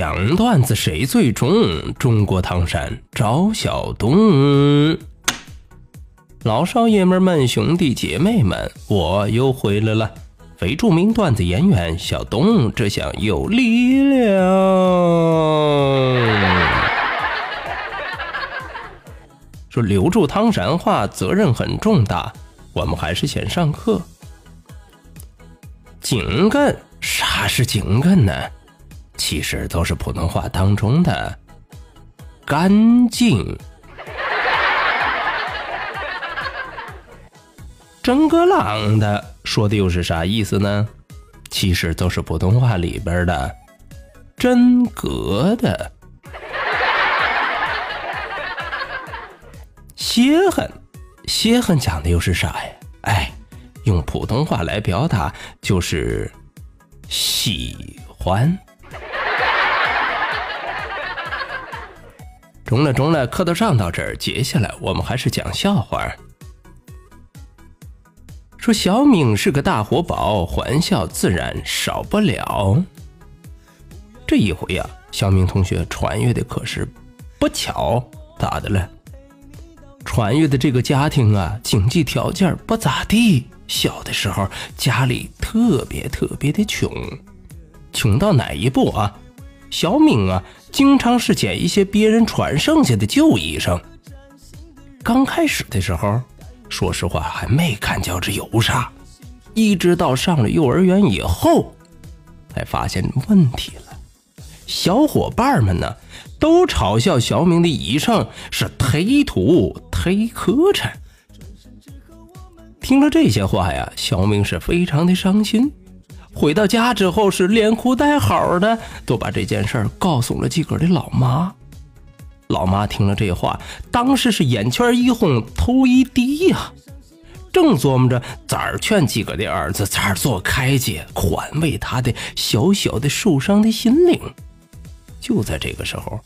讲段子谁最中？中国唐山找小东。老少爷们们、兄弟姐妹们，我又回来了。非著名段子演员小东，这下有力量。说留住唐山话，责任很重大。我们还是先上课。井干，啥是井干呢？其实都是普通话当中的干净。真格朗的说的又是啥意思呢？其实都是普通话里边的真格的。歇痕，歇痕讲的又是啥呀？哎，用普通话来表达就是喜欢。中了中了，课都上到这儿，接下来我们还是讲笑话。说小敏是个大活宝，欢笑自然少不了。这一回呀，小敏同学穿越的可是不巧，咋的了？穿越的这个家庭啊，经济条件不咋地，小的时候家里特别特别的穷，穷到哪一步啊？小敏啊，经常是捡一些别人穿剩下的旧衣裳。刚开始的时候，说实话还没看觉这有啥，一直到上了幼儿园以后，才发现问题了。小伙伴们呢，都嘲笑小敏的衣裳是忒土忒磕碜。听了这些话呀，小明是非常的伤心。回到家之后是连哭带嚎的，都把这件事儿告诉了自个儿的老妈。老妈听了这话，当时是眼圈一红，头一低呀，正琢磨着咋劝自个的儿子咋做开解，宽慰他的小小的受伤的心灵。就在这个时候，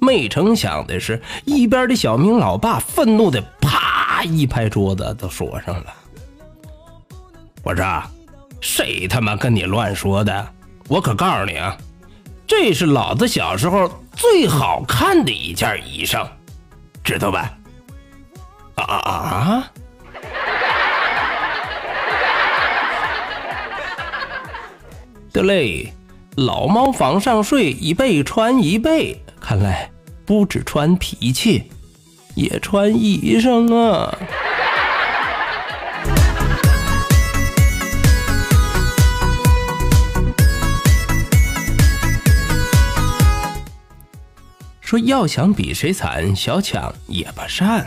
没成想的是，一边的小明老爸愤怒的啪一拍桌子，都说上了：“我说。”谁他妈跟你乱说的？我可告诉你啊，这是老子小时候最好看的一件衣裳，知道吧？啊啊啊！得嘞，老猫房上睡，一被穿一被，看来不止穿脾气，也穿衣裳啊。说要想比谁惨，小强也不善。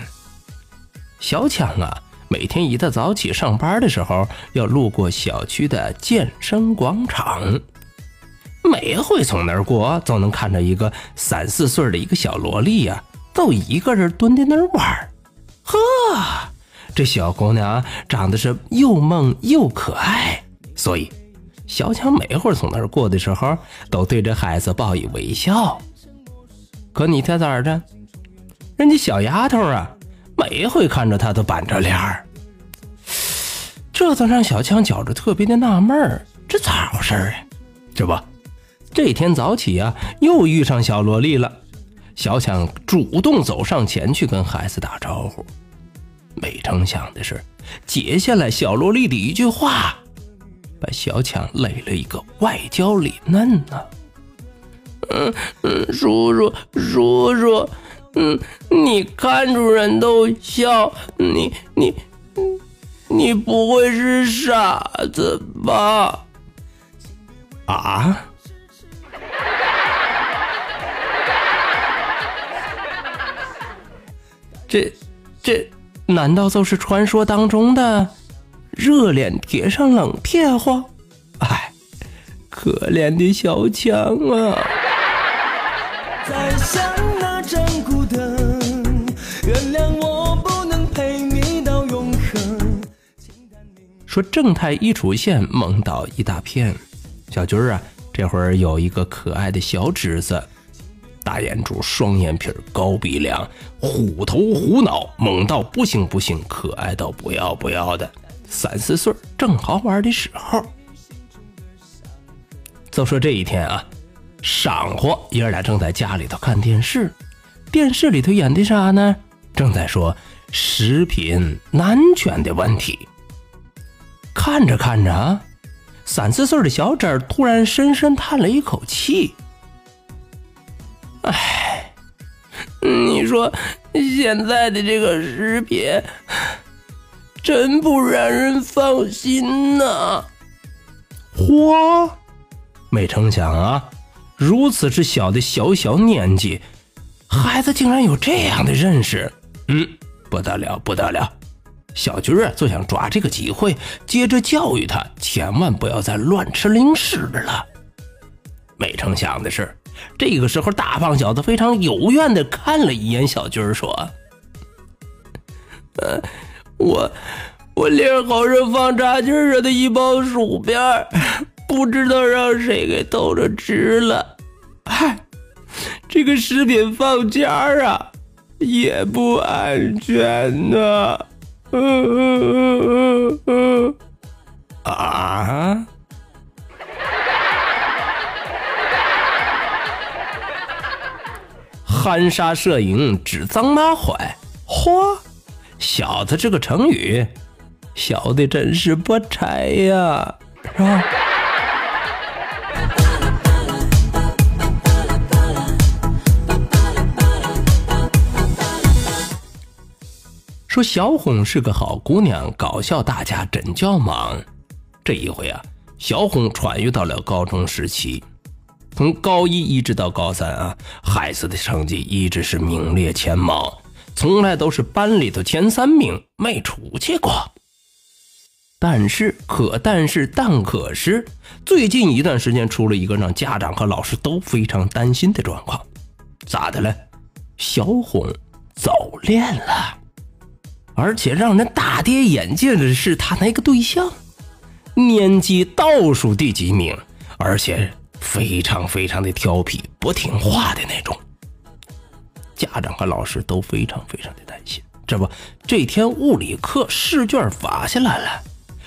小强啊，每天一大早起上班的时候，要路过小区的健身广场，每回从那儿过，总能看着一个三四岁的一个小萝莉呀，都一个人蹲在那儿玩呵，这小姑娘长得是又萌又可爱，所以小强每回从那儿过的时候，都对着孩子报以微笑。可你猜咋着？人家小丫头啊，每回看着他都板着脸儿，这都让小强觉着特别的纳闷儿，这咋回事儿啊？这不，这天早起啊，又遇上小萝莉了。小强主动走上前去跟孩子打招呼，没成想的是，接下来小萝莉的一句话，把小强累了一个外焦里嫩呢。嗯嗯，叔叔叔叔，嗯，你看着人都笑，你你你不会是傻子吧？啊？这这难道就是传说当中的热脸贴上冷贴话？哎，可怜的小强啊！像那盏孤灯。原谅我不能陪你到永恒。说正太一出现，萌到一大片。小军儿啊，这会儿有一个可爱的小侄子，大眼珠、双眼皮、高鼻梁、虎头虎脑，萌到不行不行，可爱到不要不要的。三四岁正好玩的时候。就说这一天啊，晌午爷俩正在家里头看电视，电视里头演的啥呢？正在说食品安全的问题。看着看着啊，三四岁的小侄儿突然深深叹了一口气：“哎，你说现在的这个食品，真不让人放心呐！”嚯！没成想啊，如此之小的小小年纪，孩子竟然有这样的认识，嗯，不得了，不得了！小军儿就想抓这个机会，接着教育他，千万不要再乱吃零食了。没成想的是，这个时候大胖小子非常有怨的看了一眼小军儿，说：“呃，我我练好人放炸鸡儿的一包薯片。”不知道让谁给偷着吃了，嗨，这个食品放家啊，也不安全呢。嗯嗯嗯嗯嗯啊！含沙射影，指桑骂槐。嚯，小子这个成语，小的真是不才呀，是吧？说小红是个好姑娘，搞笑大家真叫忙。这一回啊，小红穿越到了高中时期，从高一一直到高三啊，孩子的成绩一直是名列前茅，从来都是班里头前三名，没出去过。但是，可但是，但可是，最近一段时间出了一个让家长和老师都非常担心的状况，咋的了？小红早恋了。而且让人大跌眼镜的是，他那个对象年级倒数第几名，而且非常非常的调皮，不听话的那种。家长和老师都非常非常的担心。这不，这天物理课试卷发下来了，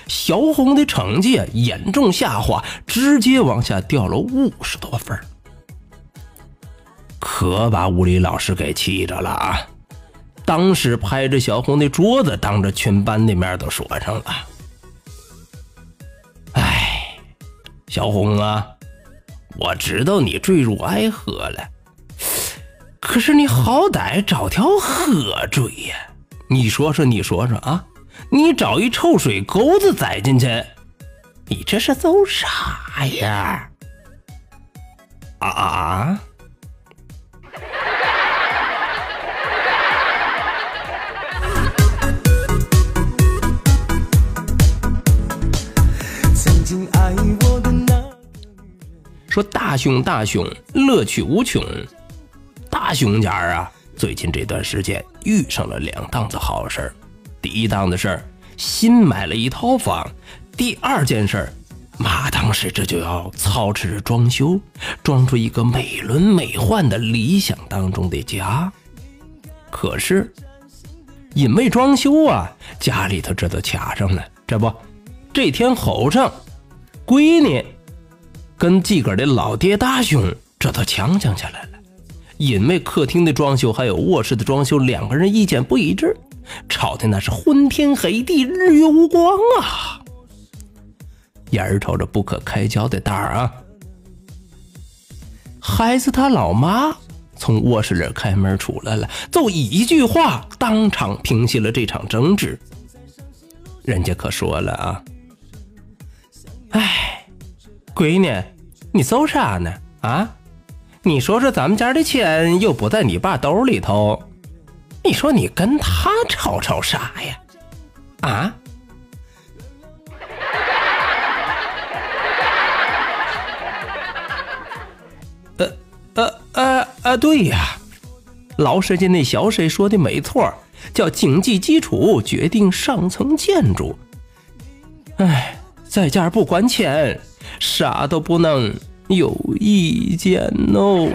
小红的成绩严重下滑，直接往下掉了五十多分，可把物理老师给气着了啊！当时拍着小红的桌子，当着全班的面都说上了：“哎，小红啊，我知道你坠入爱河了，可是你好歹找条河坠呀！你说说，你说说啊，你找一臭水沟子栽进去，你这是走啥呀？啊啊啊！”说大熊大熊乐趣无穷，大熊家啊，最近这段时间遇上了两档子好事第一档子事儿，新买了一套房；第二件事儿，马当时这就要操持着装修，装出一个美轮美奂的理想当中的家。可是，因为装修啊，家里头这都卡上了。这不，这天后上，闺女。跟自个儿的老爹大兄这都呛呛起来了，因为客厅的装修还有卧室的装修，两个人意见不一致，吵的那是昏天黑地，日月无光啊！眼瞅着不可开交的大啊！孩子他老妈从卧室里开门出来了，就一句话当场平息了这场争执。人家可说了啊，哎。闺女，你搜啥呢？啊，你说说，咱们家的钱又不在你爸兜里头，你说你跟他吵吵啥呀？啊？呃呃呃呃，对呀，老师家那小谁说的没错，叫经济基础决定上层建筑。哎，在家不管钱，啥都不能有意见哦。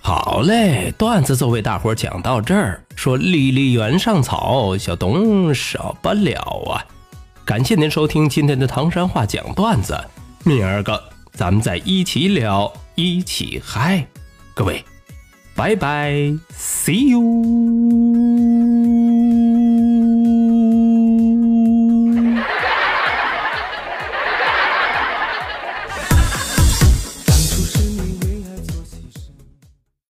好嘞，段子就为大伙讲到这儿。说离离原上草，小东少不了啊！感谢您收听今天的唐山话讲段子，明儿个咱们再一起聊，一起嗨，各位，Bye bye. See you.